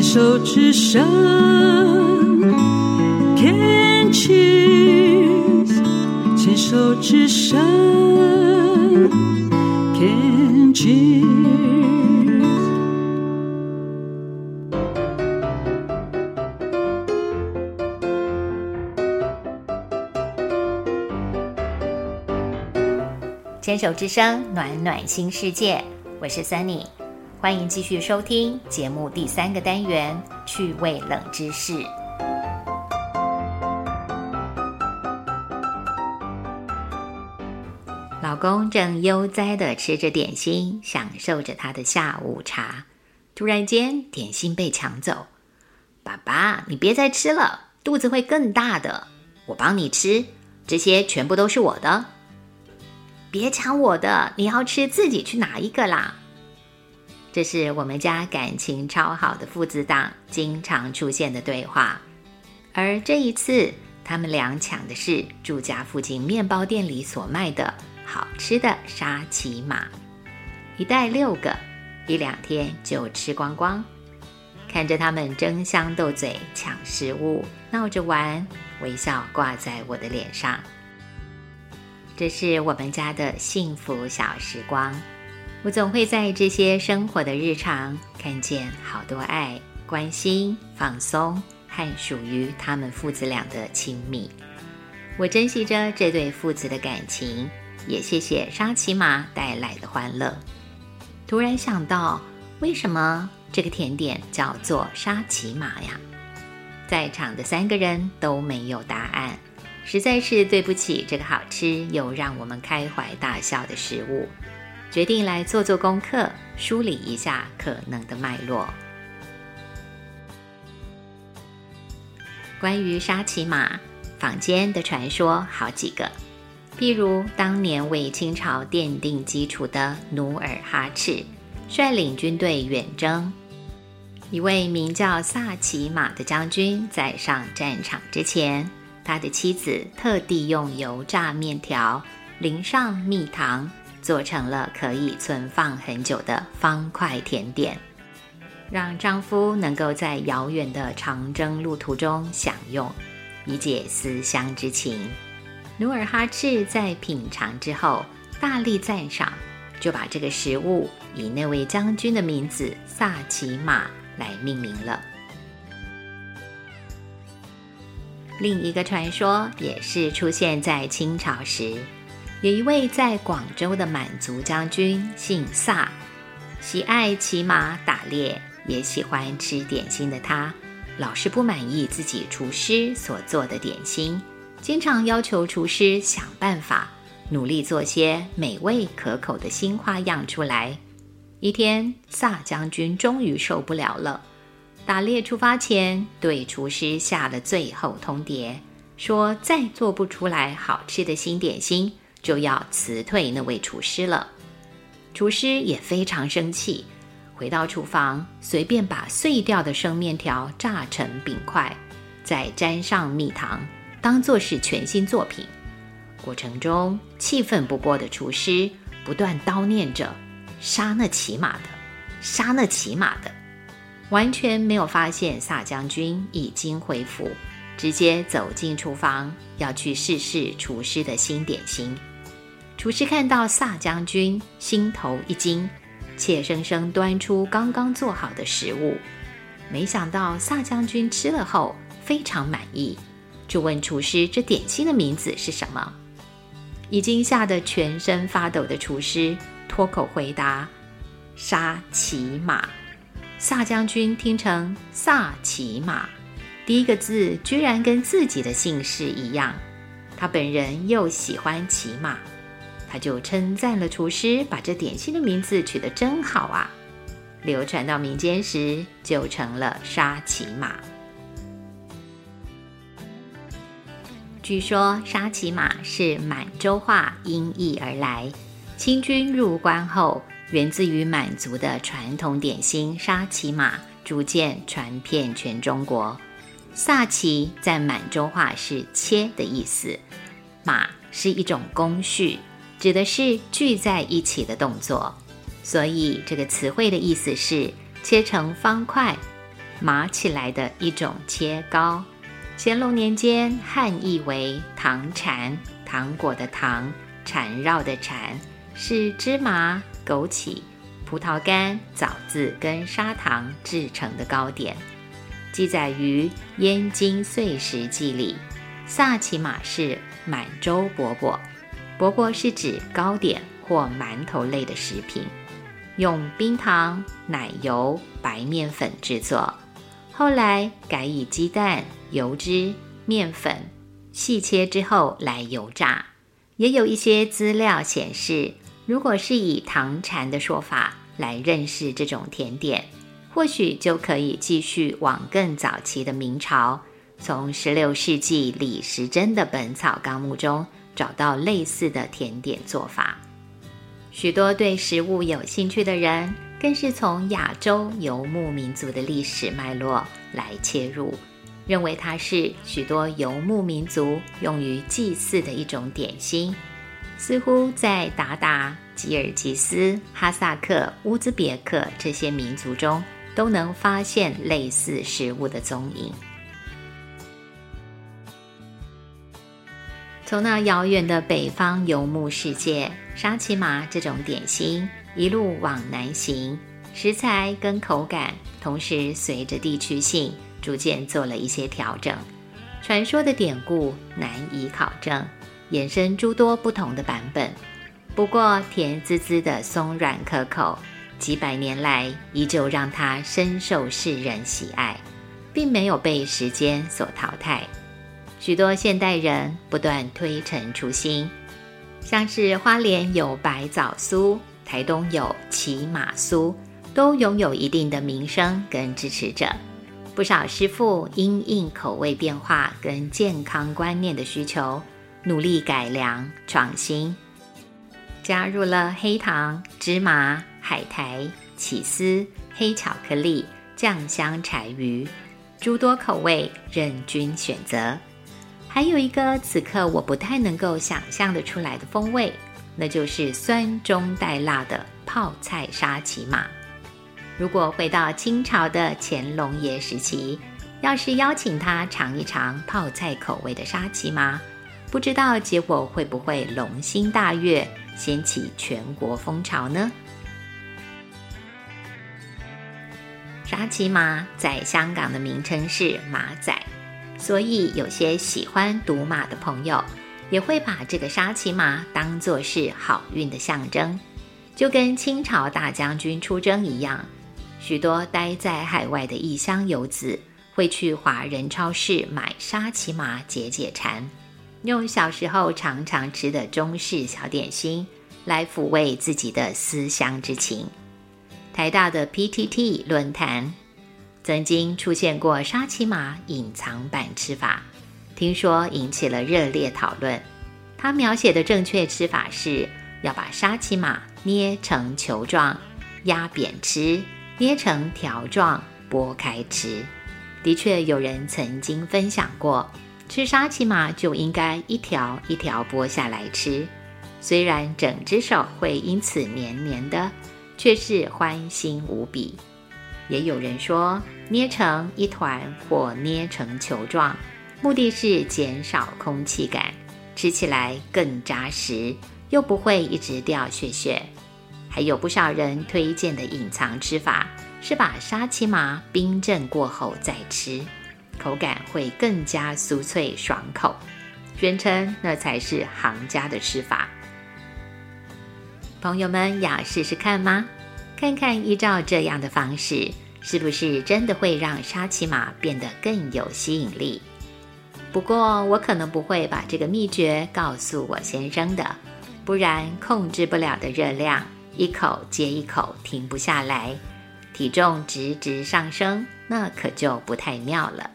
牵手之声，Can cheers，牵手之声，Can cheers。牵手之声，暖暖新世界。我是 Sunny，欢迎继续收听节目第三个单元趣味冷知识。老公正悠哉的吃着点心，享受着他的下午茶。突然间，点心被抢走。爸爸，你别再吃了，肚子会更大的。我帮你吃，这些全部都是我的。别抢我的！你要吃自己去拿一个啦。这是我们家感情超好的父子档经常出现的对话，而这一次他们俩抢的是住家附近面包店里所卖的好吃的沙琪玛，一袋六个，一两天就吃光光。看着他们争相斗嘴抢食物，闹着玩，微笑挂在我的脸上。这是我们家的幸福小时光，我总会在这些生活的日常看见好多爱、关心、放松和属于他们父子俩的亲密。我珍惜着这对父子的感情，也谢谢沙琪玛带来的欢乐。突然想到，为什么这个甜点叫做沙琪玛呀？在场的三个人都没有答案。实在是对不起这个好吃又让我们开怀大笑的食物，决定来做做功课，梳理一下可能的脉络。关于沙琪玛，坊间的传说好几个，譬如当年为清朝奠定基础的努尔哈赤，率领军队远征，一位名叫萨琪玛的将军在上战场之前。他的妻子特地用油炸面条淋上蜜糖，做成了可以存放很久的方块甜点，让丈夫能够在遥远的长征路途中享用，以解思乡之情。努尔哈赤在品尝之后大力赞赏，就把这个食物以那位将军的名字萨琪玛来命名了。另一个传说也是出现在清朝时，有一位在广州的满族将军，姓萨，喜爱骑马打猎，也喜欢吃点心的他，老是不满意自己厨师所做的点心，经常要求厨师想办法，努力做些美味可口的新花样出来。一天，萨将军终于受不了了。打猎出发前，对厨师下了最后通牒，说再做不出来好吃的新点心，就要辞退那位厨师了。厨师也非常生气，回到厨房，随便把碎掉的生面条炸成饼块，再沾上蜜糖，当做是全新作品。过程中，气愤不过的厨师不断叨念着：“杀那骑马的，杀那骑马的。”完全没有发现萨将军已经恢复，直接走进厨房要去试试厨师的新点心。厨师看到萨将军，心头一惊，怯生生端出刚刚做好的食物。没想到萨将军吃了后非常满意，就问厨师这点心的名字是什么。已经吓得全身发抖的厨师脱口回答：“沙琪玛。”萨将军听成萨骑马，第一个字居然跟自己的姓氏一样。他本人又喜欢骑马，他就称赞了厨师把这点心的名字取得真好啊！流传到民间时，就成了沙琪玛。据说沙琪玛是满洲话音译而来，清军入关后。源自于满族的传统点心沙琪玛，逐渐传遍全中国。萨琪在满洲话是切的意思，马是一种工序，指的是聚在一起的动作。所以这个词汇的意思是切成方块。麻起来的一种切糕。乾隆年间汉译为糖缠，糖果的糖，缠绕的缠，是芝麻、枸杞、葡萄干、枣子跟砂糖制成的糕点。记载于《燕京岁时记》里，萨其马是满洲饽饽，饽饽是指糕点或馒头类的食品，用冰糖、奶油、白面粉制作。后来改以鸡蛋、油脂、面粉细切之后来油炸。也有一些资料显示，如果是以糖禅的说法来认识这种甜点，或许就可以继续往更早期的明朝，从16世纪李时珍的《本草纲目》中找到类似的甜点做法。许多对食物有兴趣的人。更是从亚洲游牧民族的历史脉络来切入，认为它是许多游牧民族用于祭祀的一种点心。似乎在达达、吉尔吉斯、哈萨克、乌兹别克这些民族中，都能发现类似食物的踪影。从那遥远的北方游牧世界，沙琪玛这种点心。一路往南行，食材跟口感同时随着地区性逐渐做了一些调整。传说的典故难以考证，衍生诸多不同的版本。不过甜滋滋的松软可口，几百年来依旧让它深受世人喜爱，并没有被时间所淘汰。许多现代人不断推陈出新，像是花莲有白枣酥。台东有骑马酥，都拥有一定的名声跟支持者。不少师傅因应口味变化跟健康观念的需求，努力改良创新，加入了黑糖、芝麻、海苔、起司、黑巧克力、酱香柴鱼，诸多口味任君选择。还有一个此刻我不太能够想象的出来的风味。那就是酸中带辣的泡菜沙琪玛。如果回到清朝的乾隆爷时期，要是邀请他尝一尝泡菜口味的沙琪玛，不知道结果会不会龙心大悦，掀起全国风潮呢？沙琪玛在香港的名称是马仔，所以有些喜欢赌马的朋友。也会把这个沙琪玛当作是好运的象征，就跟清朝大将军出征一样，许多待在海外的异乡游子会去华人超市买沙琪玛解解馋，用小时候常常吃的中式小点心来抚慰自己的思乡之情。台大的 PTT 论坛曾经出现过沙琪玛隐藏版吃法。听说引起了热烈讨论。他描写的正确吃法是要把沙琪玛捏成球状，压扁吃；捏成条状，剥开吃。的确，有人曾经分享过，吃沙琪玛就应该一条一条剥下来吃。虽然整只手会因此黏黏的，却是欢欣无比。也有人说，捏成一团或捏成球状。目的是减少空气感，吃起来更扎实，又不会一直掉屑屑。还有不少人推荐的隐藏吃法是把沙琪玛冰镇过后再吃，口感会更加酥脆爽口，宣称那才是行家的吃法。朋友们要试试看吗？看看依照这样的方式，是不是真的会让沙琪玛变得更有吸引力？不过，我可能不会把这个秘诀告诉我先生的，不然控制不了的热量，一口接一口停不下来，体重直直上升，那可就不太妙了。